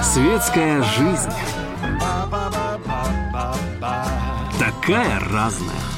Светская жизнь. Такая разная.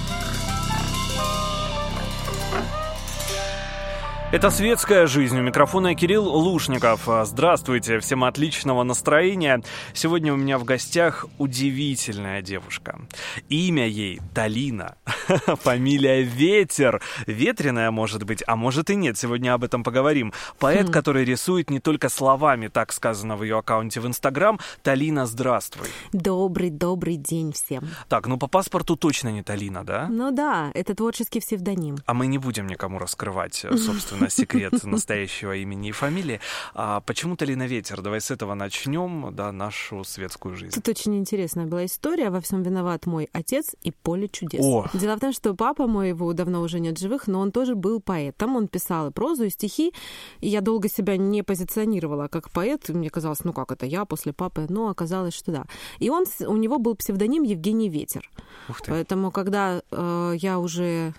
Это «Светская жизнь». У микрофона Кирилл Лушников. Здравствуйте, всем отличного настроения. Сегодня у меня в гостях удивительная девушка. Имя ей Талина. Фамилия Ветер. Ветреная, может быть, а может и нет. Сегодня об этом поговорим. Поэт, хм. который рисует не только словами, так сказано в ее аккаунте в Инстаграм. Талина, здравствуй. Добрый, добрый день всем. Так, ну по паспорту точно не Талина, да? Ну да, это творческий псевдоним. А мы не будем никому раскрывать, собственно, на секрет настоящего имени и фамилии. А почему Талина Ветер? Давай с этого начнем, да, нашу светскую жизнь. Тут очень интересная была история. Во всем виноват мой отец и поле чудес. О. Дело в том, что папа мой, его давно уже нет живых, но он тоже был поэтом. Он писал и прозу, и стихи. И я долго себя не позиционировала как поэт. Мне казалось, ну как это, я после папы? Но оказалось, что да. И он, у него был псевдоним Евгений Ветер. Ух ты. Поэтому, когда э, я уже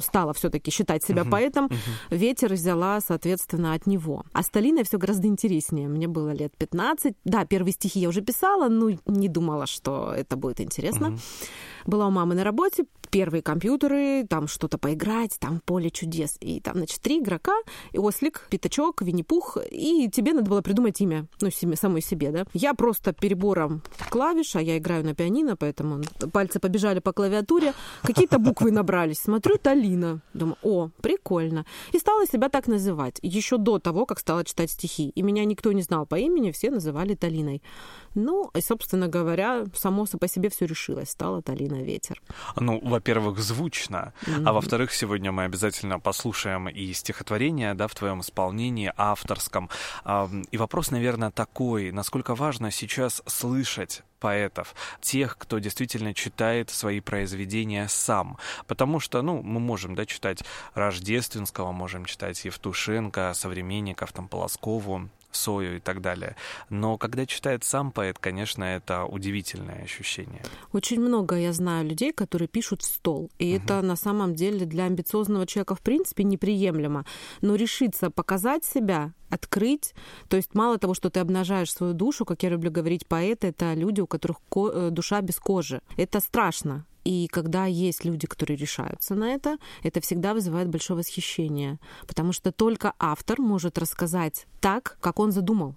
стала все-таки считать себя uh-huh, поэтом, uh-huh. ветер взяла, соответственно, от него. А Сталиной все гораздо интереснее. Мне было лет 15. Да, первые стихи я уже писала, но не думала, что это будет интересно. Uh-huh. Была у мамы на работе, первые компьютеры, там что-то поиграть, там поле чудес. И там, значит, три игрока, и ослик, пятачок, Винни-Пух, и тебе надо было придумать имя, ну, себе, самой себе, да. Я просто перебором клавиш, а я играю на пианино, поэтому пальцы побежали по клавиатуре, какие-то буквы набрались. Смотрю, Талина. Думаю, о, прикольно. И стала себя так называть, еще до того, как стала читать стихи. И меня никто не знал по имени, все называли Талиной. Ну, и, собственно говоря, само по себе все решилось, стала Талина Ветер. Ну, во-первых, звучно, mm-hmm. а во-вторых, сегодня мы обязательно послушаем и стихотворение, да, в твоем исполнении, авторском. И вопрос, наверное, такой, насколько важно сейчас слышать поэтов, тех, кто действительно читает свои произведения сам. Потому что, ну, мы можем, да, читать Рождественского, можем читать Евтушенко, современников, там, Полоскову, Сою и так далее. Но когда читает сам поэт, конечно, это удивительное ощущение. Очень много я знаю людей, которые пишут в стол. И угу. это на самом деле для амбициозного человека в принципе неприемлемо. Но решиться показать себя, открыть. То есть мало того, что ты обнажаешь свою душу, как я люблю говорить, поэты — это люди, у которых ко- э, душа без кожи. Это страшно. И когда есть люди, которые решаются на это, это всегда вызывает большое восхищение, потому что только автор может рассказать так, как он задумал.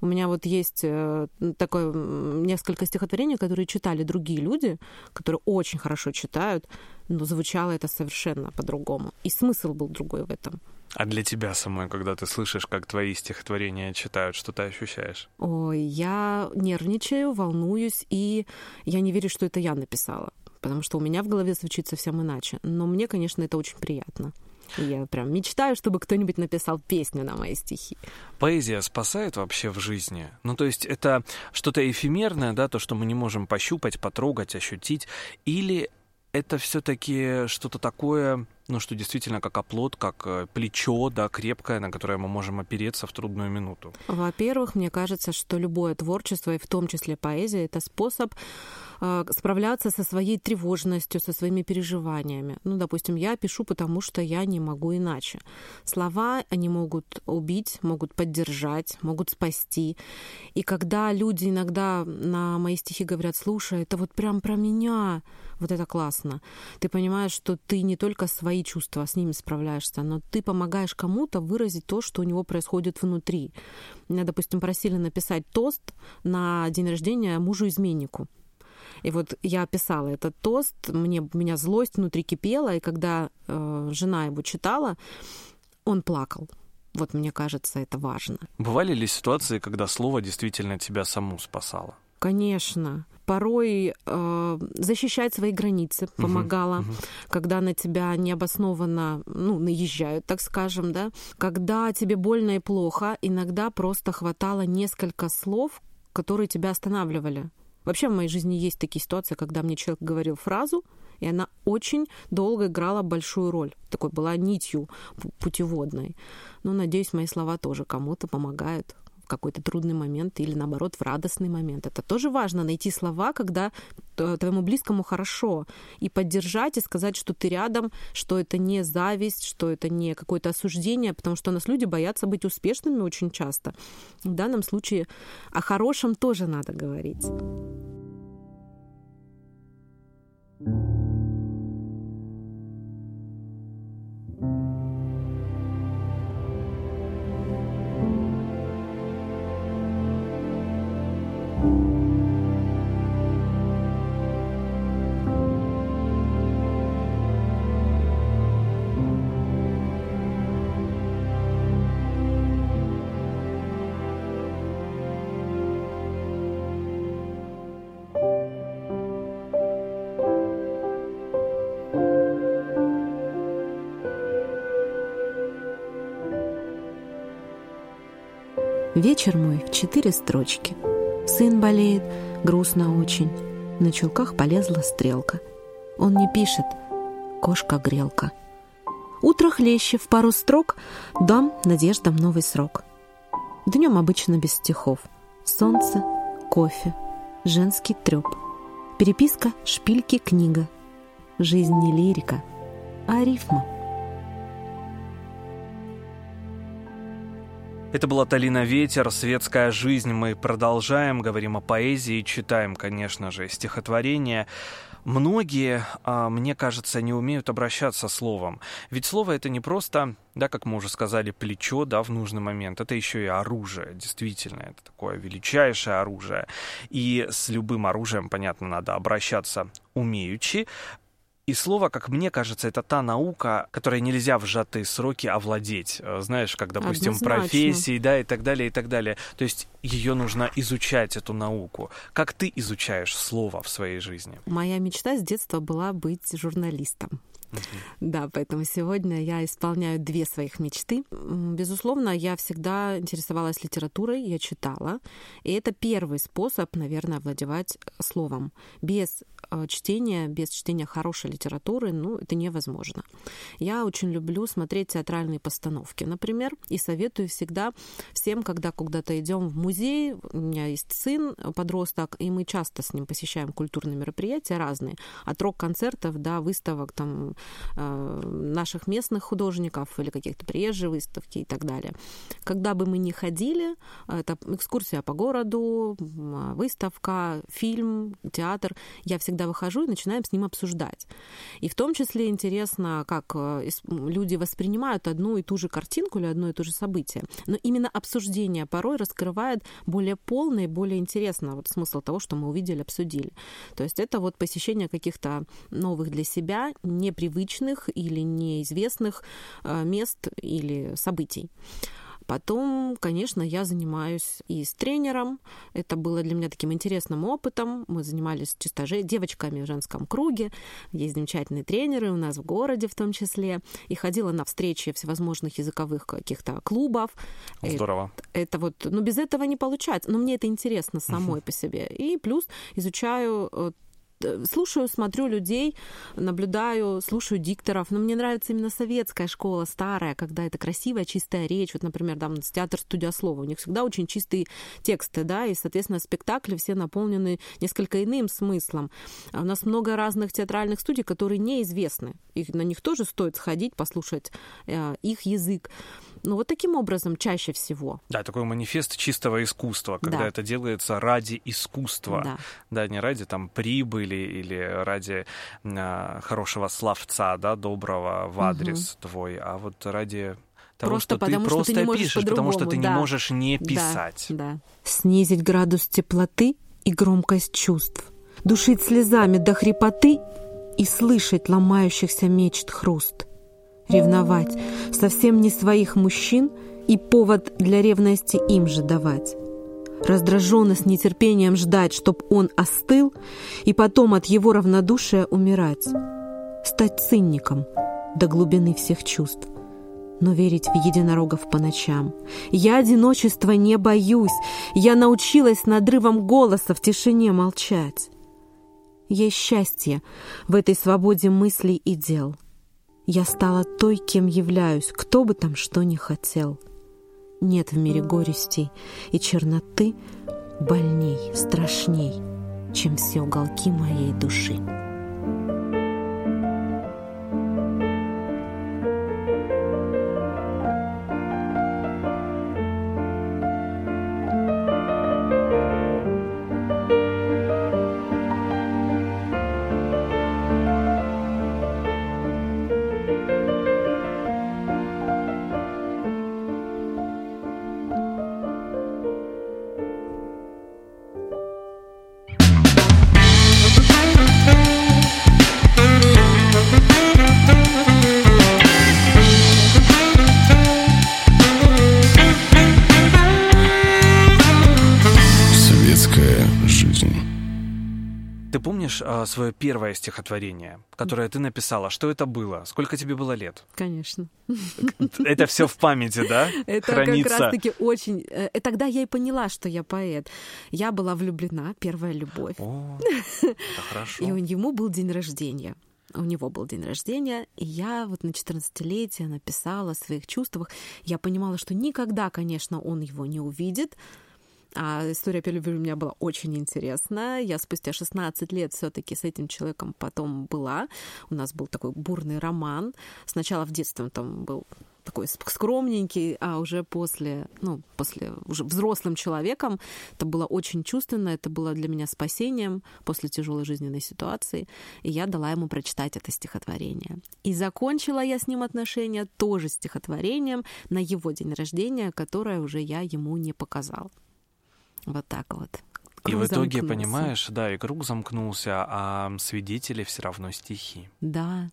У меня вот есть э, такое несколько стихотворений, которые читали другие люди, которые очень хорошо читают, но звучало это совершенно по-другому. И смысл был другой в этом. А для тебя самой, когда ты слышишь, как твои стихотворения читают, что ты ощущаешь? Ой, я нервничаю, волнуюсь, и я не верю, что это я написала потому что у меня в голове звучит совсем иначе. Но мне, конечно, это очень приятно. Я прям мечтаю, чтобы кто-нибудь написал песню на мои стихи. Поэзия спасает вообще в жизни? Ну, то есть это что-то эфемерное, да, то, что мы не можем пощупать, потрогать, ощутить, или это все-таки что-то такое, ну, что действительно как оплот, как э, плечо, да, крепкое, на которое мы можем опереться в трудную минуту? Во-первых, мне кажется, что любое творчество, и в том числе поэзия, это способ э, справляться со своей тревожностью, со своими переживаниями. Ну, допустим, я пишу, потому что я не могу иначе. Слова, они могут убить, могут поддержать, могут спасти. И когда люди иногда на мои стихи говорят, слушай, это вот прям про меня, вот это классно. Ты понимаешь, что ты не только свои чувства с ними справляешься, но ты помогаешь кому-то выразить то, что у него происходит внутри. Меня, допустим, просили написать тост на день рождения мужу-изменнику. И вот я писала этот тост, мне, у меня злость внутри кипела, и когда э, жена его читала, он плакал. Вот мне кажется, это важно. Бывали ли ситуации, когда слово действительно тебя саму спасало? Конечно. Порой э, защищать свои границы помогала, uh-huh, uh-huh. когда на тебя необоснованно ну, наезжают, так скажем, да. Когда тебе больно и плохо, иногда просто хватало несколько слов, которые тебя останавливали. Вообще в моей жизни есть такие ситуации, когда мне человек говорил фразу, и она очень долго играла большую роль. Такой была нитью путеводной. Ну, надеюсь, мои слова тоже кому-то помогают какой-то трудный момент или, наоборот, в радостный момент. Это тоже важно, найти слова, когда твоему близкому хорошо, и поддержать, и сказать, что ты рядом, что это не зависть, что это не какое-то осуждение, потому что у нас люди боятся быть успешными очень часто. В данном случае о хорошем тоже надо говорить. Вечер мой в четыре строчки. Сын болеет, грустно очень. На чулках полезла стрелка. Он не пишет «Кошка-грелка». Утро хлеще в пару строк, дам надеждам новый срок. Днем обычно без стихов. Солнце, кофе, женский треп. Переписка, шпильки, книга. Жизнь не лирика, а рифма. Это была Талина Ветер, «Светская жизнь». Мы продолжаем, говорим о поэзии, читаем, конечно же, стихотворения. Многие, а, мне кажется, не умеют обращаться словом. Ведь слово это не просто, да, как мы уже сказали, плечо, да, в нужный момент. Это еще и оружие, действительно. Это такое величайшее оружие. И с любым оружием, понятно, надо обращаться умеючи. И слово, как мне кажется, это та наука, которой нельзя в сжатые сроки овладеть. Э, знаешь, как, допустим, Однозначно. профессии, да, и так далее, и так далее. То есть ее нужно изучать, эту науку. Как ты изучаешь слово в своей жизни? Моя мечта с детства была быть журналистом. Да, поэтому сегодня я исполняю две своих мечты. Безусловно, я всегда интересовалась литературой, я читала. И это первый способ, наверное, овладевать словом. Без э, чтения, без чтения хорошей литературы, ну, это невозможно. Я очень люблю смотреть театральные постановки, например, и советую всегда всем, когда куда-то идем в музей, у меня есть сын, подросток, и мы часто с ним посещаем культурные мероприятия разные, от рок-концертов до выставок там Э, наших местных художников или каких-то приезжих выставки и так далее. Когда бы мы ни ходили, это экскурсия по городу, выставка, фильм, театр, я всегда выхожу и начинаем с ним обсуждать. И в том числе интересно, как э, люди воспринимают одну и ту же картинку или одно и то же событие. Но именно обсуждение порой раскрывает более полный, более интересно вот смысл того, что мы увидели, обсудили. То есть это вот посещение каких-то новых для себя, непривычных непривычных или неизвестных э, мест или событий. Потом, конечно, я занимаюсь и с тренером. Это было для меня таким интересным опытом. Мы занимались чисто девочками в женском круге. Есть замечательные тренеры у нас в городе в том числе. И ходила на встречи всевозможных языковых каких-то клубов. Здорово. Это, это вот, ну, без этого не получается. Но мне это интересно самой uh-huh. по себе. И плюс изучаю э, Э, слушаю, смотрю людей, наблюдаю, слушаю дикторов. Но мне нравится именно советская школа, старая, когда это красивая, чистая речь. Вот, например, там театр студия слова. У них всегда очень чистые тексты, да, и, соответственно, спектакли все наполнены несколько иным смыслом. А у нас много разных театральных студий, которые неизвестны. И на них тоже стоит сходить, послушать э, их язык. Ну, вот таким образом чаще всего. Да, такой манифест чистого искусства, когда да. это делается ради искусства. Да. да, не ради там прибыли или ради а, хорошего словца, да, доброго в адрес угу. твой, а вот ради того, просто что потому, ты просто ты не пишешь, потому что ты да. не можешь не писать. Да, да. Снизить градус теплоты и громкость чувств, душить слезами до хрипоты и слышать ломающихся мечт хруст ревновать совсем не своих мужчин и повод для ревности им же давать. Раздраженно с нетерпением ждать, чтоб он остыл, и потом от его равнодушия умирать. Стать цинником до глубины всех чувств но верить в единорогов по ночам. Я одиночества не боюсь, я научилась надрывом голоса в тишине молчать. Есть счастье в этой свободе мыслей и дел — я стала той, кем являюсь, кто бы там что ни хотел. нет в мире горестей и черноты больней, страшней, чем все уголки моей души. Свое первое стихотворение, которое ты написала? Что это было? Сколько тебе было лет? Конечно. Это все в памяти, да? Это Хранится. как раз-таки очень... Э, и тогда я и поняла, что я поэт. Я была влюблена, первая любовь. О, это хорошо. И ему был день рождения у него был день рождения, и я вот на 14-летие написала о своих чувствах. Я понимала, что никогда, конечно, он его не увидит, а история первой любви у меня была очень интересная. Я спустя 16 лет все таки с этим человеком потом была. У нас был такой бурный роман. Сначала в детстве он там был такой скромненький, а уже после, ну, после уже взрослым человеком это было очень чувственно, это было для меня спасением после тяжелой жизненной ситуации, и я дала ему прочитать это стихотворение. И закончила я с ним отношения тоже стихотворением на его день рождения, которое уже я ему не показала. Вот так вот. Круг и в итоге, замкнулся. понимаешь, да, и круг замкнулся, а свидетели все равно стихи. Да,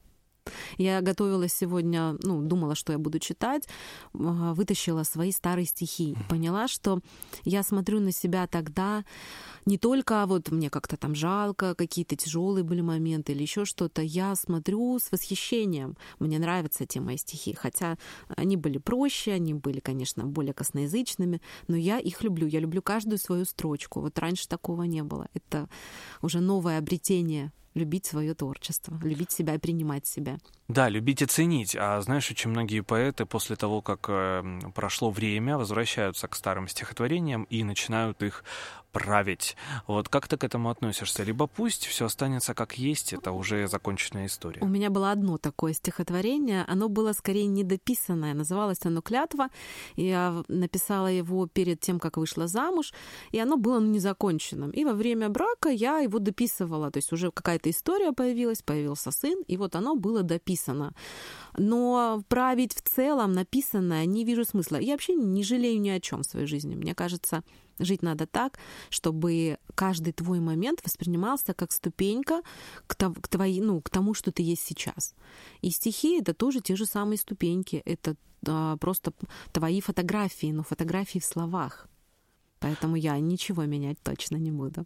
я готовилась сегодня, ну, думала, что я буду читать, а, вытащила свои старые стихи. Поняла, что я смотрю на себя тогда не только вот мне как-то там жалко, какие-то тяжелые были моменты или еще что-то. Я смотрю с восхищением. Мне нравятся те мои стихи, хотя они были проще, они были, конечно, более косноязычными, но я их люблю. Я люблю каждую свою строчку. Вот раньше такого не было. Это уже новое обретение любить свое творчество, любить себя и принимать себя. Да, любить и ценить. А знаешь, очень многие поэты после того, как э, прошло время, возвращаются к старым стихотворениям и начинают их править. Вот как ты к этому относишься? Либо пусть все останется как есть, это уже законченная история. У меня было одно такое стихотворение, оно было скорее недописанное, называлось оно «Клятва». Я написала его перед тем, как вышла замуж, и оно было незаконченным. И во время брака я его дописывала, то есть уже какая-то история появилась, появился сын, и вот оно было дописано. Но править в целом написанное не вижу смысла. Я вообще не жалею ни о чем в своей жизни. Мне кажется, Жить надо так, чтобы каждый твой момент воспринимался как ступенька к, к, твоей, ну, к тому, что ты есть сейчас. И стихи — это тоже те же самые ступеньки. Это а, просто твои фотографии, но фотографии в словах. Поэтому я ничего менять точно не буду.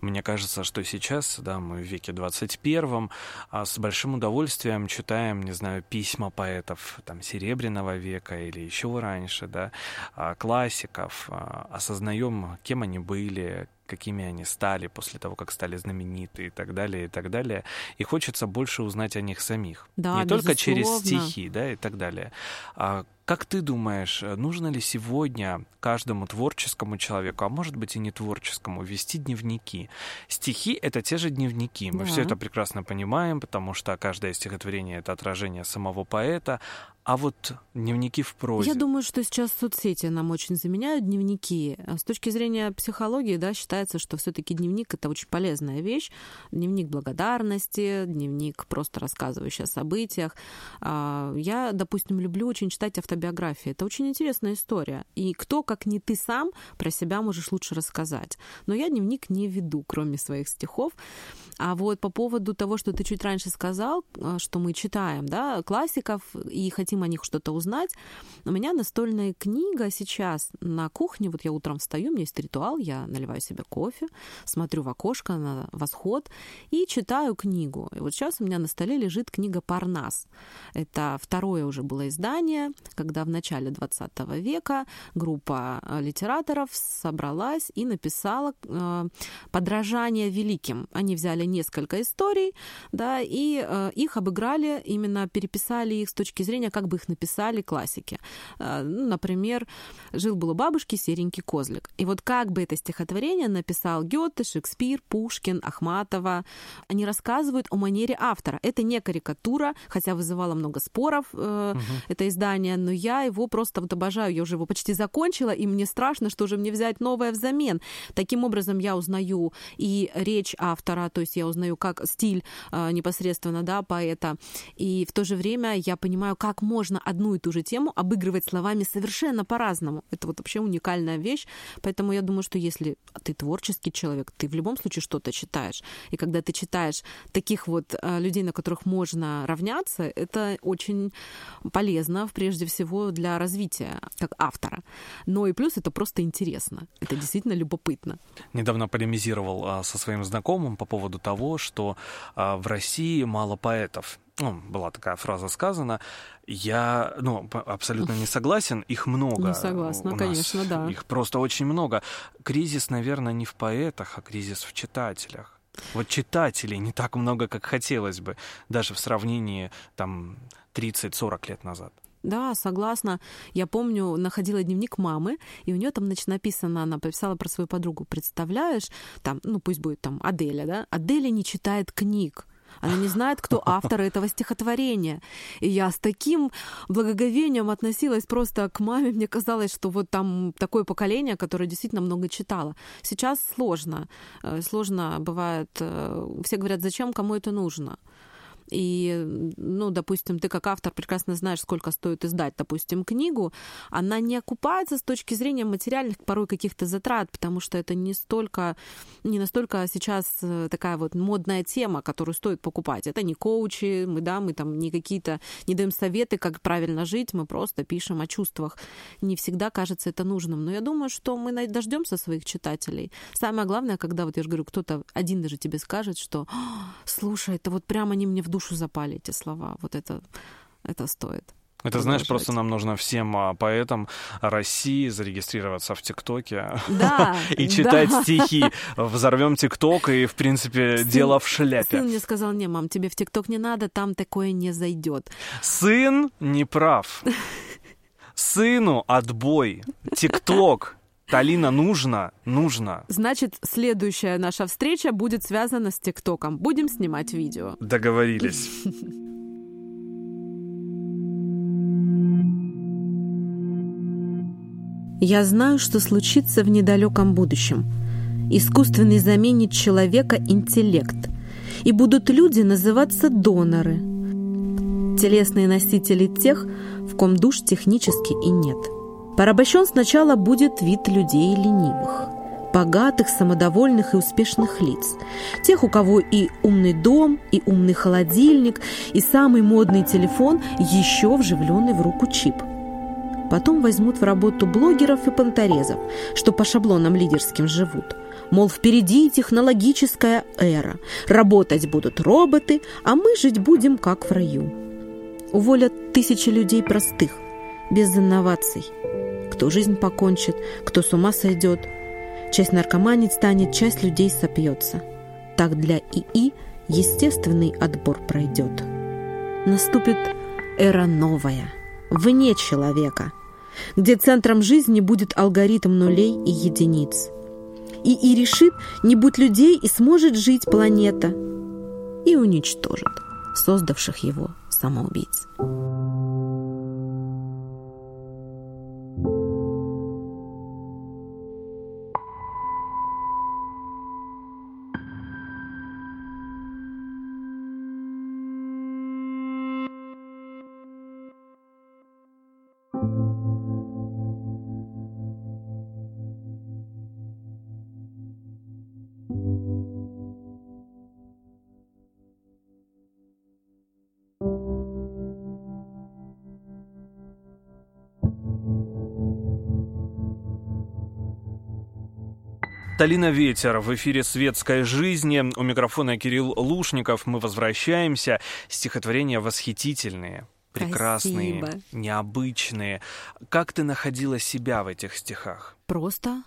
Мне кажется, что сейчас, да, мы в веке 21 а с большим удовольствием читаем, не знаю, письма поэтов там Серебряного века или еще раньше, да, а, классиков, а, осознаем, кем они были, какими они стали после того, как стали знамениты и так далее, и так далее. И хочется больше узнать о них самих. Да, Не безусловно. только через стихи, да, и так далее. А как ты думаешь, нужно ли сегодня каждому творческому человеку, а может быть и не творческому, вести дневники? Стихи — это те же дневники. Мы да. все это прекрасно понимаем, потому что каждое стихотворение — это отражение самого поэта, а вот дневники в прозе. Я думаю, что сейчас соцсети нам очень заменяют дневники. С точки зрения психологии, да, считается, что все-таки дневник это очень полезная вещь. Дневник благодарности, дневник просто рассказывающий о событиях. А, я, допустим, люблю очень читать автобиографии. Это очень интересная история. И кто, как не ты сам, про себя можешь лучше рассказать. Но я дневник не веду, кроме своих стихов. А вот по поводу того, что ты чуть раньше сказал, а, что мы читаем, да, классиков и хотим о них что-то узнать, у меня настольная книга сейчас на кухне, вот я утром встаю, у меня есть ритуал, я наливаю себе кофе, смотрю в окошко на восход и читаю книгу. И вот сейчас у меня на столе лежит книга «Парнас». Это второе уже было издание, когда в начале 20 века группа э, литераторов собралась и написала э, подражание великим. Они взяли несколько историй, да, и э, их обыграли, именно переписали их с точки зрения, как бы их написали классики. Ну, например, «Жил-был у бабушки серенький козлик». И вот как бы это стихотворение написал Гёте, Шекспир, Пушкин, Ахматова. Они рассказывают о манере автора. Это не карикатура, хотя вызывало много споров э, угу. это издание, но я его просто вот обожаю. Я уже его почти закончила, и мне страшно, что же мне взять новое взамен. Таким образом, я узнаю и речь автора, то есть я узнаю как стиль э, непосредственно да, поэта, и в то же время я понимаю, как можно одну и ту же тему обыгрывать словами совершенно по-разному. Это вот вообще уникальная вещь, поэтому я думаю, что если ты творческий человек, ты в любом случае что-то читаешь. И когда ты читаешь таких вот э, людей, на которых можно равняться, это очень полезно, прежде всего, для развития как автора. Но и плюс это просто интересно. Это действительно любопытно. Недавно полемизировал а, со своим знакомым по поводу того, что а, в России мало поэтов ну, была такая фраза сказана, я, ну, абсолютно не согласен, их много. Не согласна, конечно, да. Их просто очень много. Кризис, наверное, не в поэтах, а кризис в читателях. Вот читателей не так много, как хотелось бы, даже в сравнении там 30-40 лет назад. Да, согласна. Я помню, находила дневник мамы, и у нее там, значит, написано, она написала про свою подругу. Представляешь, там, ну пусть будет там Аделя, да? Аделя не читает книг. Она не знает, кто автор этого стихотворения. И я с таким благоговением относилась просто к маме. Мне казалось, что вот там такое поколение, которое действительно много читало. Сейчас сложно. Э, сложно бывает. Э, все говорят, зачем, кому это нужно. И, ну, допустим, ты как автор прекрасно знаешь, сколько стоит издать, допустим, книгу, она не окупается с точки зрения материальных порой каких-то затрат, потому что это не столько, не настолько сейчас э, такая вот модная тема, которую стоит покупать. Это не коучи, мы, да, мы там не какие-то, не даем советы, как правильно жить, мы просто пишем о чувствах. Не всегда кажется это нужным. Но я думаю, что мы дождемся своих читателей. Самое главное, когда, вот я же говорю, кто-то один даже тебе скажет, что слушай, это вот прямо они мне в душу запали эти слова. Вот это, это стоит. Это, знаешь, просто нам нужно всем а, поэтам России зарегистрироваться в ТикТоке да, и читать да. стихи. Взорвем ТикТок, и, в принципе, сын, дело в шляпе. Сын мне сказал, не, мам, тебе в ТикТок не надо, там такое не зайдет. Сын не прав. Сыну отбой. ТикТок Талина, нужно, нужно. Значит, следующая наша встреча будет связана с ТикТоком. Будем снимать видео. Договорились. Я знаю, что случится в недалеком будущем. Искусственный заменит человека интеллект. И будут люди называться доноры. Телесные носители тех, в ком душ технически и нет – Порабощен сначала будет вид людей ленивых, богатых, самодовольных и успешных лиц, тех, у кого и умный дом, и умный холодильник, и самый модный телефон, еще вживленный в руку чип. Потом возьмут в работу блогеров и понторезов, что по шаблонам лидерским живут. Мол, впереди технологическая эра, работать будут роботы, а мы жить будем как в раю. Уволят тысячи людей простых, без инноваций – кто жизнь покончит, кто с ума сойдет. Часть наркоманить станет, часть людей сопьется. Так для ИИ естественный отбор пройдет. Наступит эра новая, вне человека, где центром жизни будет алгоритм нулей и единиц. ИИ решит, не будь людей и сможет жить планета, и уничтожит создавших его самоубийц. Талина Ветер в эфире «Светской жизни». У микрофона Кирилл Лушников. Мы возвращаемся. Стихотворения восхитительные. прекрасные, Спасибо. необычные. Как ты находила себя в этих стихах? Просто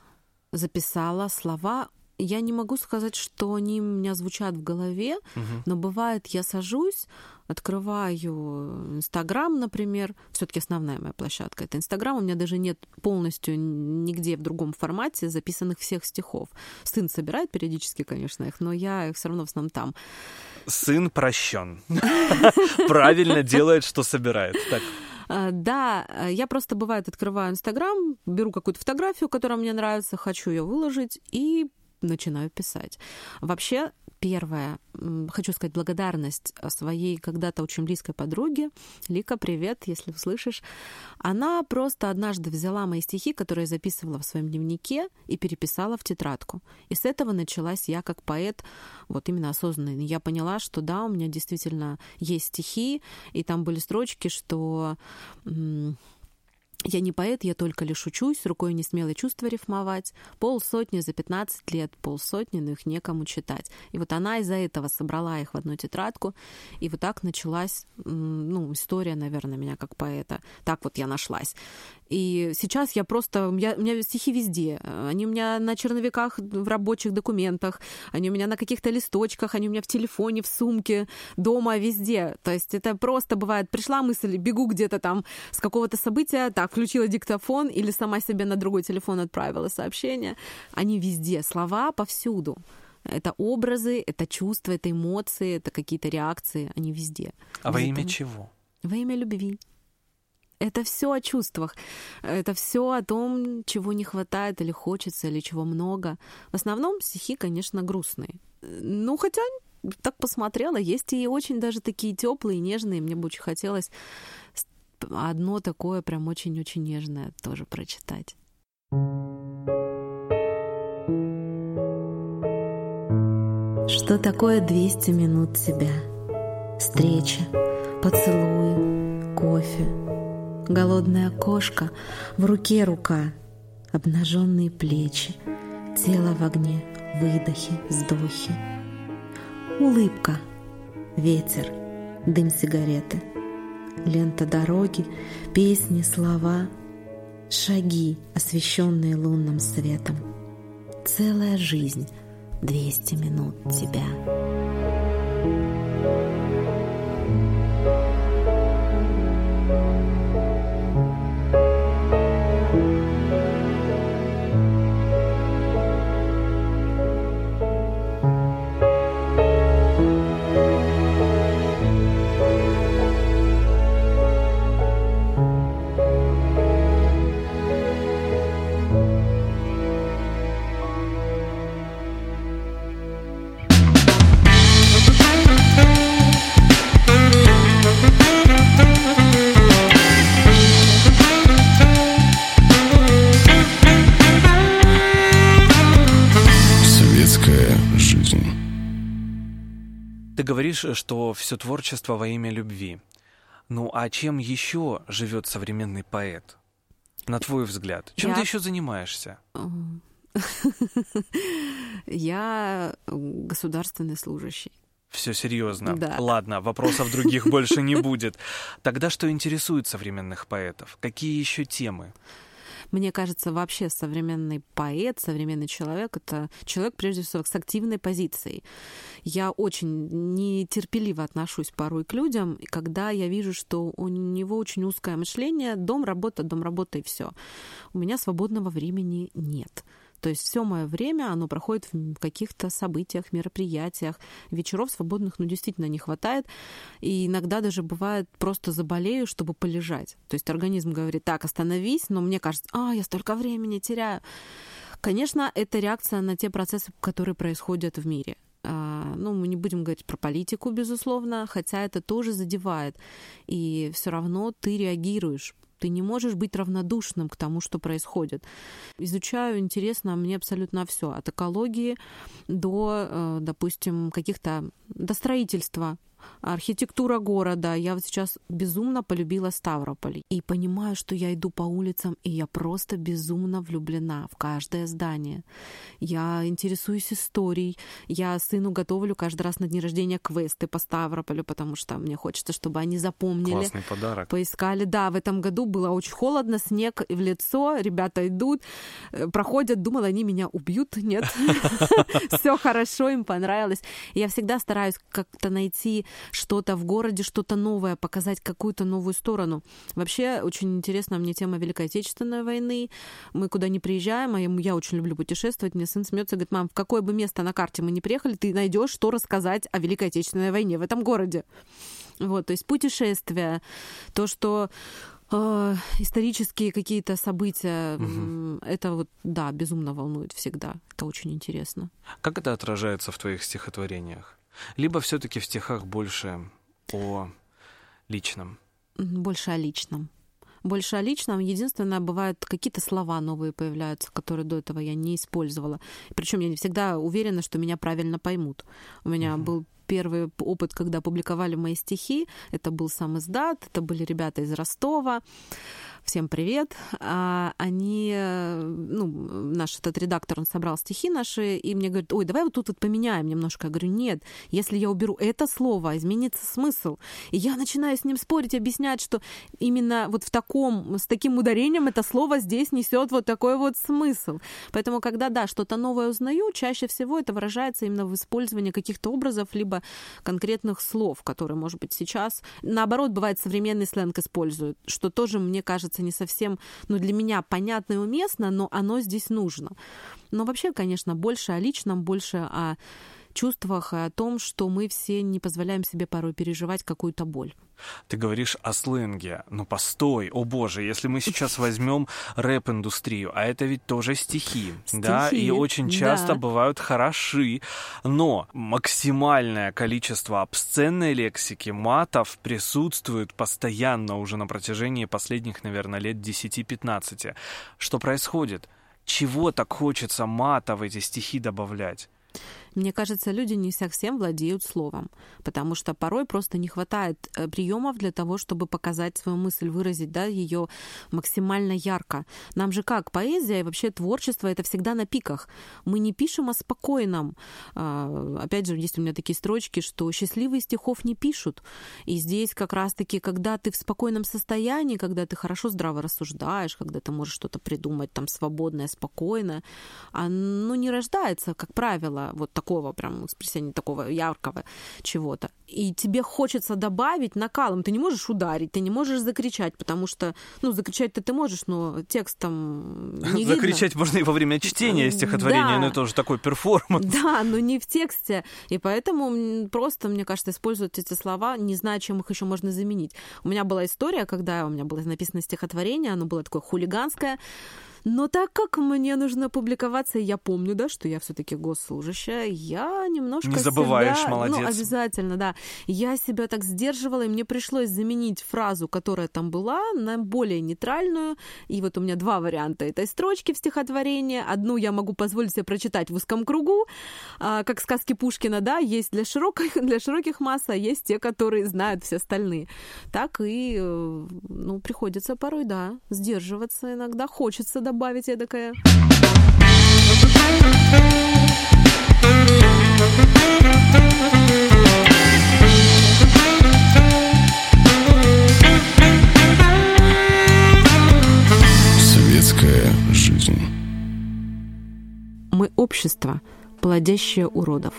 записала слова. Я не могу сказать, что они у меня звучат в голове, Мгм. но бывает, я сажусь, открываю Инстаграм, например, все-таки основная моя площадка это Инстаграм, у меня даже нет полностью нигде в другом формате записанных всех стихов. Сын собирает периодически, конечно, их, но я их все равно в основном там. Сын прощен. Правильно делает, что собирает. Так, А, Да, а, я просто бывает открываю Инстаграм, беру какую-то фотографию, которая мне нравится, хочу ее выложить и начинаю писать. Вообще, первое, хочу сказать благодарность своей когда-то очень близкой подруге. Лика, привет, если услышишь. Она просто однажды взяла мои стихи, которые я записывала в своем дневнике, и переписала в тетрадку. И с этого началась я как поэт, вот именно осознанный. Я поняла, что да, у меня действительно есть стихи, и там были строчки, что я не поэт, я только лишь учусь, рукой не смело чувства рифмовать. Полсотни за 15 лет, полсотни, но их некому читать. И вот она из-за этого собрала их в одну тетрадку, и вот так началась, ну, история, наверное, меня как поэта. Так вот я нашлась. И сейчас я просто... Меня, у меня стихи везде. Они у меня на черновиках в рабочих документах, они у меня на каких-то листочках, они у меня в телефоне, в сумке, дома, везде. То есть это просто бывает, пришла мысль, бегу где-то там с какого-то события, так, включила диктофон или сама себе на другой телефон отправила сообщение. Они везде, слова повсюду. Это образы, это чувства, это эмоции, это какие-то реакции, они везде. а во имя чего? Во имя любви. Это все о чувствах. Это все о том, чего не хватает или хочется, или чего много. В основном стихи, конечно, грустные. Ну, хотя так посмотрела, есть и очень даже такие теплые, нежные. Мне бы очень хотелось одно такое прям очень-очень нежное тоже прочитать. Что такое 200 минут тебя? Встреча, поцелуи, кофе, голодная кошка, в руке рука, обнаженные плечи, тело в огне, выдохи, вздохи, улыбка, ветер, дым сигареты, лента дороги, песни, слова, шаги, освещенные лунным светом, целая жизнь, 200 минут тебя. Советская говоришь, что все творчество во имя любви. Ну а чем еще живет современный поэт? На твой взгляд, чем Я- ты еще занимаешься? Я государственный служащий. Все серьезно. Да. Ладно, вопросов других больше не будет. Тогда что интересует современных поэтов? Какие еще темы? Мне кажется, вообще современный поэт, современный человек — это человек, прежде всего, с активной позицией. Я очень нетерпеливо отношусь порой к людям, когда я вижу, что у него очень узкое мышление, дом, работа, дом, работа и все. У меня свободного времени нет. То есть все мое время, оно проходит в каких-то событиях, мероприятиях. Вечеров свободных, ну, действительно не хватает. И иногда даже бывает просто заболею, чтобы полежать. То есть организм говорит, так, остановись, но мне кажется, а, я столько времени теряю. Конечно, это реакция на те процессы, которые происходят в мире. А, Ну, мы не будем говорить про политику, безусловно, хотя это тоже задевает. И все равно ты реагируешь. Ты не можешь быть равнодушным к тому, что происходит. Изучаю, интересно мне абсолютно все. От экологии до, э, допустим, каких-то до строительства. Архитектура города. Я вот сейчас безумно полюбила Ставрополь. И понимаю, что я иду по улицам, и я просто безумно влюблена в каждое здание. Я интересуюсь историей. Я сыну готовлю каждый раз на день рождения квесты по Ставрополю, потому что мне хочется, чтобы они запомнили. Классный подарок. Поискали. Да, в этом году было очень холодно, снег в лицо, ребята идут, э, проходят, думала, они меня убьют. Нет, все хорошо, им понравилось. Я всегда стараюсь как-то найти что-то в городе, что-то новое, показать какую-то новую сторону. Вообще, очень интересна мне тема Великой Отечественной войны. Мы куда не приезжаем, а я очень люблю путешествовать. Мне сын смеется и говорит, мам, в какое бы место на карте мы не приехали, ты найдешь, что рассказать о Великой Отечественной войне в этом городе. Вот, то есть путешествия, то, что э, исторические какие-то события, угу. это вот, да, безумно волнует всегда. Это очень интересно. Как это отражается в твоих стихотворениях? Либо все-таки в стихах больше о личном? Больше о личном. Больше о личном. Единственное, бывают какие-то слова новые появляются, которые до этого я не использовала. Причем я не всегда уверена, что меня правильно поймут. У меня uh-huh. был первый опыт, когда публиковали мои стихи. Это был сам издат, это были ребята из Ростова всем привет. А, они, ну, наш этот редактор, он собрал стихи наши, и мне говорит, ой, давай вот тут вот поменяем немножко. Я говорю, нет, если я уберу это слово, изменится смысл. И я начинаю с ним спорить, объяснять, что именно вот в таком, с таким ударением это слово здесь несет вот такой вот смысл. Поэтому, когда, да, что-то новое узнаю, чаще всего это выражается именно в использовании каких-то образов, либо конкретных слов, которые, может быть, сейчас, наоборот, бывает, современный сленг используют, что тоже, мне кажется не совсем, ну, для меня понятно и уместно, но оно здесь нужно. Но вообще, конечно, больше о личном, больше о чувствах, и о том, что мы все не позволяем себе порой переживать какую-то боль. Ты говоришь о сленге. Ну постой, о боже, если мы сейчас возьмем рэп-индустрию, а это ведь тоже стихи, стихи да, и очень часто да. бывают хороши, но максимальное количество обсценной лексики, матов присутствует постоянно уже на протяжении последних, наверное, лет 10-15. Что происходит? Чего так хочется мата в эти стихи добавлять? Мне кажется, люди не совсем владеют словом, потому что порой просто не хватает э, приемов для того, чтобы показать свою мысль, выразить да, ее максимально ярко. Нам же как, поэзия и вообще творчество — это всегда на пиках. Мы не пишем о спокойном. А, опять же, есть у меня такие строчки, что счастливые стихов не пишут. И здесь как раз-таки, когда ты в спокойном состоянии, когда ты хорошо здраво рассуждаешь, когда ты можешь что-то придумать там свободное, спокойное, оно не рождается, как правило, вот так такого прям экспрессионизма, такого яркого чего-то. И тебе хочется добавить накалом. Ты не можешь ударить, ты не можешь закричать, потому что, ну, закричать-то ты можешь, но текстом не видно. Закричать можно и во время чтения стихотворения, да. но это уже такой перформанс. Да, но не в тексте. И поэтому просто, мне кажется, используют эти слова, не знаю, чем их еще можно заменить. У меня была история, когда у меня было написано стихотворение, оно было такое хулиганское, но так как мне нужно публиковаться, я помню, да, что я все-таки госслужащая, я немножко не забываешь, себя, молодец. Ну, обязательно, да. Я себя так сдерживала, и мне пришлось заменить фразу, которая там была, на более нейтральную. И вот у меня два варианта этой строчки в стихотворении. Одну я могу позволить себе прочитать в узком кругу, а, как сказки Пушкина, да, есть для широких, для широких масс, а есть те, которые знают все остальные. Так и, э, ну, приходится порой, да, сдерживаться иногда. Хочется добавить эдакое? Светская жизнь. Мы общество, плодящее уродов,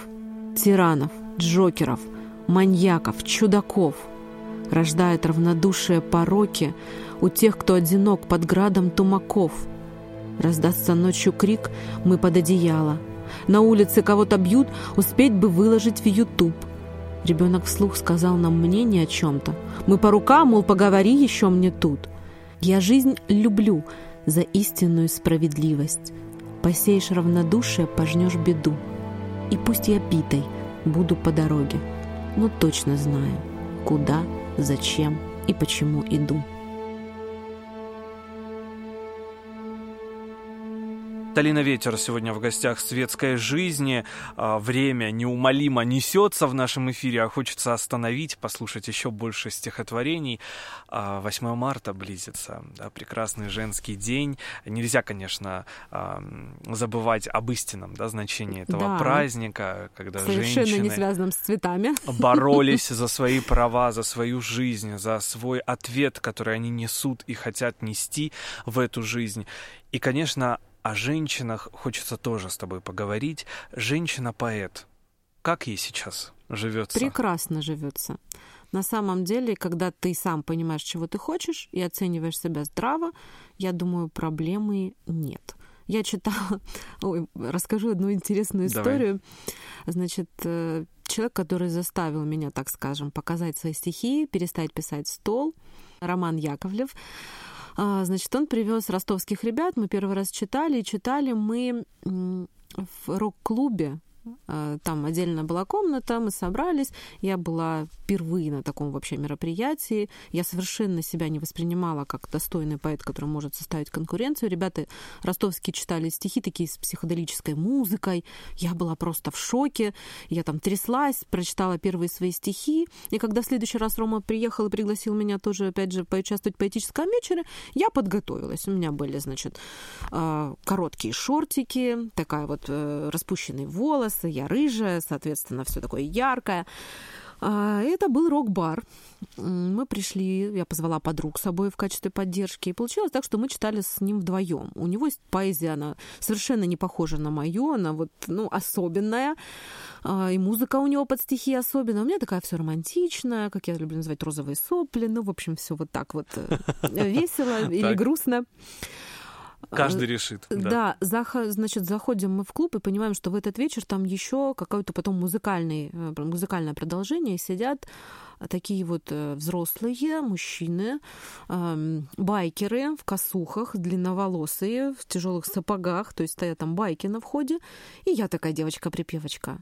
тиранов, джокеров, маньяков, чудаков. Рождает равнодушие пороки у тех, кто одинок под градом тумаков – Раздастся ночью крик «Мы под одеяло». На улице кого-то бьют, успеть бы выложить в Ютуб. Ребенок вслух сказал нам мнение о чем-то. Мы по рукам, мол, поговори еще мне тут. Я жизнь люблю за истинную справедливость. Посеешь равнодушие, пожнешь беду. И пусть я битой буду по дороге, но точно знаю, куда, зачем и почему иду. Талина Ветер сегодня в гостях светской жизни. А, время неумолимо несется в нашем эфире, а хочется остановить, послушать еще больше стихотворений. 8 а, марта близится, да, прекрасный женский день. Нельзя, конечно, забывать об истинном да, значении этого да. праздника, когда Совершенно женщины не связанном с цветами. боролись за свои права, за свою жизнь, за свой ответ, который они несут и хотят нести в эту жизнь. И, конечно, о женщинах хочется тоже с тобой поговорить. Женщина-поэт. Как ей сейчас живется? Прекрасно живется. На самом деле, когда ты сам понимаешь, чего ты хочешь, и оцениваешь себя здраво, я думаю, проблемы нет. Я читала, ой, расскажу одну интересную историю. Давай. Значит, э, человек, который заставил меня, так скажем, показать свои стихи, перестать писать стол, Роман Яковлев, значит, он привез ростовских ребят, мы первый раз читали, и читали мы в рок-клубе там отдельно была комната, мы собрались. Я была впервые на таком вообще мероприятии. Я совершенно себя не воспринимала как достойный поэт, который может составить конкуренцию. Ребята ростовские читали стихи такие с психоделической музыкой. Я была просто в шоке. Я там тряслась, прочитала первые свои стихи. И когда в следующий раз Рома приехал и пригласил меня тоже, опять же, поучаствовать в поэтическом вечере, я подготовилась. У меня были, значит, э, короткие шортики, такая вот э, распущенный волос, волосы, я рыжая, соответственно, все такое яркое. А, это был рок-бар. Мы пришли, я позвала подруг с собой в качестве поддержки. И получилось так, что мы читали с ним вдвоем. У него есть поэзия, она совершенно не похожа на мою, она вот, ну, особенная. А, и музыка у него под стихи особенная. У меня такая все романтичная, как я люблю называть, розовые сопли. Ну, в общем, все вот так вот э, весело или грустно. Каждый решит. Да, да зах... значит, заходим мы в клуб и понимаем, что в этот вечер там еще какое-то потом музыкальный, э, музыкальное продолжение. Сидят такие вот э, взрослые мужчины, байкеры в косухах, длинноволосые, в тяжелых сапогах, то есть стоят там байки на входе. И я такая девочка-припевочка.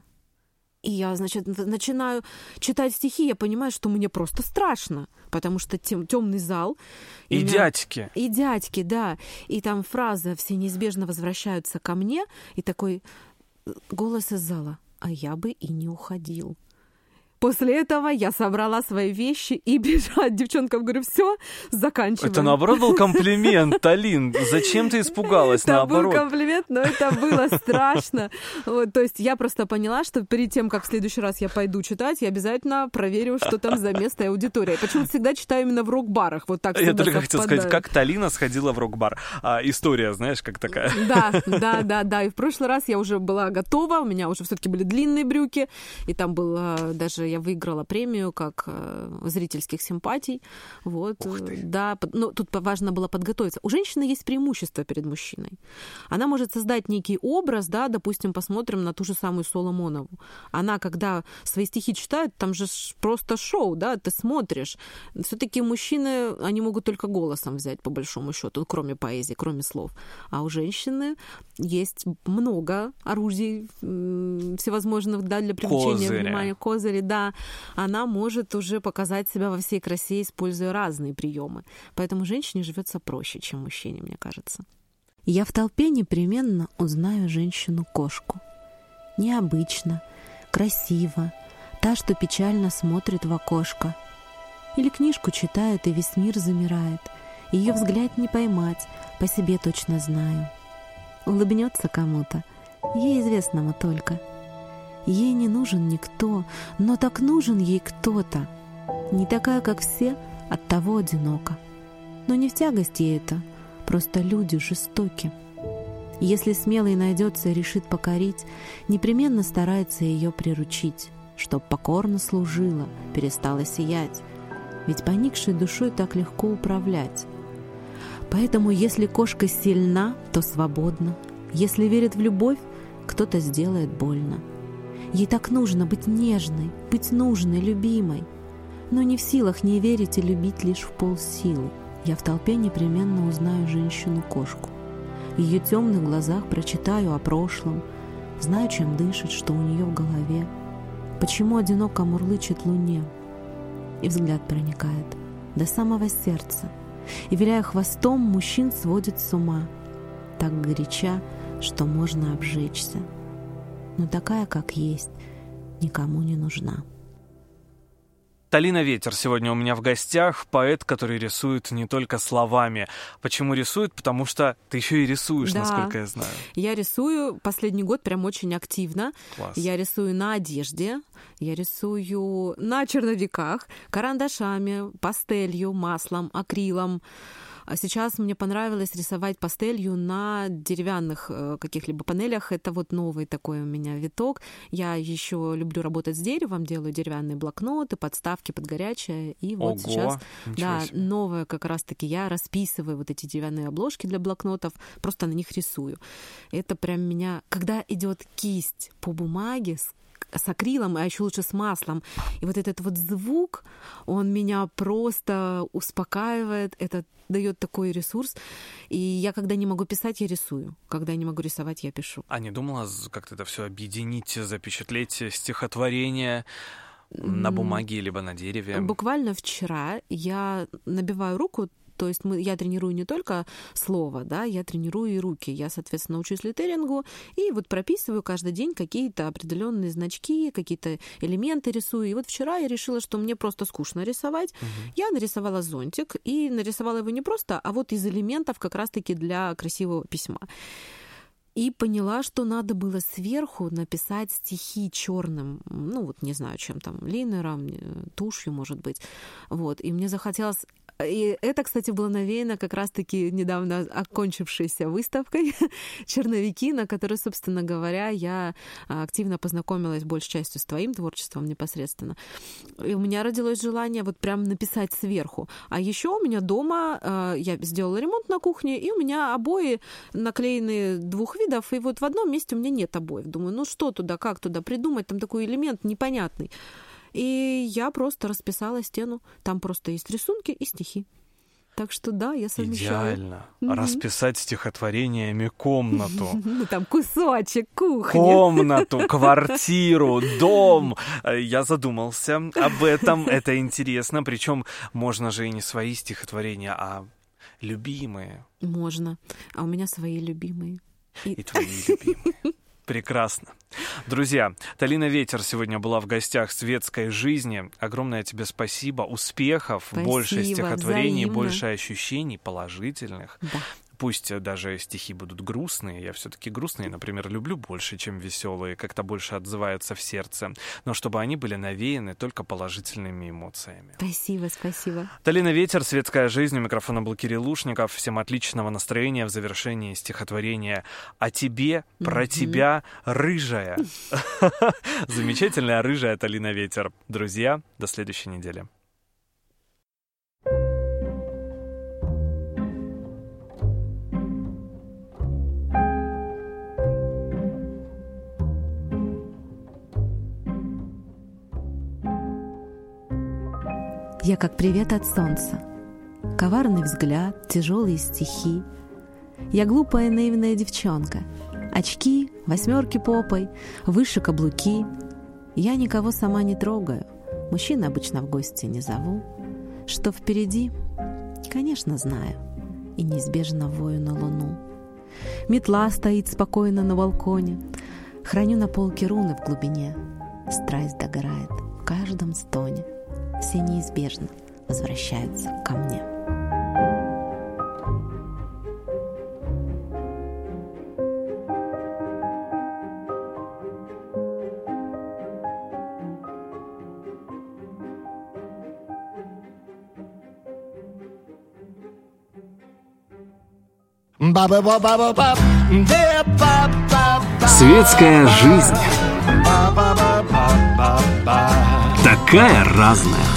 И я, значит, начинаю читать стихи, я понимаю, что мне просто страшно, потому что тем, темный зал. И, и дядьки. И дядьки, да. И там фраза «все неизбежно возвращаются ко мне», и такой э, голос из зала «а я бы и не уходил». После этого я собрала свои вещи и бежать девчонкам. Говорю, все, заканчиваем. Это наоборот был комплимент, Талин. Зачем ты испугалась? Это наоборот. был комплимент, но это было страшно. Вот, то есть я просто поняла, что перед тем, как в следующий раз я пойду читать, я обязательно проверю, что там за место и аудитория. Почему всегда читаю именно в рок-барах. Вот так Я только хотел сказать, как Талина сходила в рок-бар. А, история, знаешь, как такая. Да, да, да, да. И в прошлый раз я уже была готова, у меня уже все-таки были длинные брюки, и там было даже я выиграла премию как э, зрительских симпатий. Вот, да, но тут важно было подготовиться. У женщины есть преимущество перед мужчиной. Она может создать некий образ, да, допустим, посмотрим на ту же самую Соломонову. Она, когда свои стихи читает, там же просто шоу, да, ты смотришь. Все-таки мужчины, они могут только голосом взять, по большому счету, кроме поэзии, кроме слов. А у женщины есть много оружий всевозможных, да, для привлечения Козыря. внимания, козыри, да она может уже показать себя во всей красе, используя разные приемы. Поэтому женщине живется проще, чем мужчине, мне кажется. Я в толпе непременно узнаю женщину-кошку. Необычно, красиво, та, что печально смотрит в окошко. Или книжку читает, и весь мир замирает. Ее взгляд не поймать, по себе точно знаю. Улыбнется кому-то, ей известному только — Ей не нужен никто, но так нужен ей кто-то. Не такая, как все, от того одиноко. Но не в тягость ей это, просто люди жестоки. Если смелый найдется и решит покорить, непременно старается ее приручить, чтоб покорно служила, перестала сиять. Ведь поникшей душой так легко управлять. Поэтому, если кошка сильна, то свободна. Если верит в любовь, кто-то сделает больно. Ей так нужно быть нежной, быть нужной, любимой. Но не в силах не верить и любить лишь в полсилы. Я в толпе непременно узнаю женщину-кошку. В ее темных глазах прочитаю о прошлом, знаю, чем дышит, что у нее в голове, почему одиноко мурлычет луне. И взгляд проникает до самого сердца, и, виляя хвостом, мужчин сводит с ума. Так горяча что можно обжечься. Но такая, как есть, никому не нужна. Талина Ветер сегодня у меня в гостях, поэт, который рисует не только словами. Почему рисует? Потому что ты еще и рисуешь, да. насколько я знаю. Я рисую последний год прям очень активно. Класс. Я рисую на одежде, я рисую на черновиках, карандашами, пастелью, маслом, акрилом. А сейчас мне понравилось рисовать пастелью на деревянных э, каких-либо панелях. Это вот новый такой у меня виток. Я еще люблю работать с деревом, делаю деревянные блокноты, подставки под горячее. И вот Ого, сейчас, да, себе. новое как раз-таки я расписываю вот эти деревянные обложки для блокнотов, просто на них рисую. Это прям меня, когда идет кисть по бумаге с с акрилом, а еще лучше с маслом. И вот этот вот звук, он меня просто успокаивает, это дает такой ресурс. И я, когда не могу писать, я рисую. Когда не могу рисовать, я пишу. А не думала как-то это все объединить, запечатлеть стихотворение? на бумаге либо на дереве. Буквально вчера я набиваю руку то есть мы, я тренирую не только слово, да, я тренирую и руки. Я, соответственно, учусь литерингу и вот прописываю каждый день какие-то определенные значки, какие-то элементы рисую. И вот вчера я решила, что мне просто скучно рисовать. Угу. Я нарисовала зонтик и нарисовала его не просто, а вот из элементов как раз-таки для красивого письма и поняла, что надо было сверху написать стихи черным, ну вот не знаю чем там, линером, э, тушью, может быть, вот. И мне захотелось и это, кстати, было навеяно как раз-таки недавно окончившейся выставкой «Черновики», на которой, собственно говоря, я активно познакомилась большей частью с твоим творчеством непосредственно. И у меня родилось желание вот прям написать сверху. А еще у меня дома э, я сделала ремонт на кухне, и у меня обои наклеены двух видов, и вот в одном месте у меня нет обоев. Думаю, ну что туда, как туда придумать, там такой элемент непонятный. И я просто расписала стену. Там просто есть рисунки и стихи. Так что да, я совмещаю. Идеально. Mm-hmm. Расписать стихотворениями комнату. Там кусочек кухни. Комнату, квартиру, дом. Я задумался об этом. Это интересно. Причем можно же и не свои стихотворения, а любимые. Можно. А у меня свои любимые. И, и твои любимые. Прекрасно. Друзья, Талина Ветер сегодня была в гостях светской жизни. Огромное тебе спасибо, успехов, спасибо, больше стихотворений, взаимно. больше ощущений положительных. Да. Пусть даже стихи будут грустные, я все-таки грустные, например, люблю больше, чем веселые, как-то больше отзываются в сердце, но чтобы они были навеяны только положительными эмоциями. Спасибо, спасибо. Талина Ветер, «Светская жизнь», у микрофона был Кирилл Лушников. Всем отличного настроения в завершении стихотворения «О тебе, про mm-hmm. тебя, рыжая». Замечательная рыжая Талина Ветер. Друзья, до следующей недели. Я как привет от солнца. Коварный взгляд, тяжелые стихи. Я глупая наивная девчонка. Очки, восьмерки попой, выше каблуки. Я никого сама не трогаю. Мужчин обычно в гости не зову. Что впереди, конечно, знаю. И неизбежно вою на луну. Метла стоит спокойно на балконе. Храню на полке руны в глубине. Страсть догорает в каждом стоне все неизбежно возвращаются ко мне. Светская жизнь такая разная.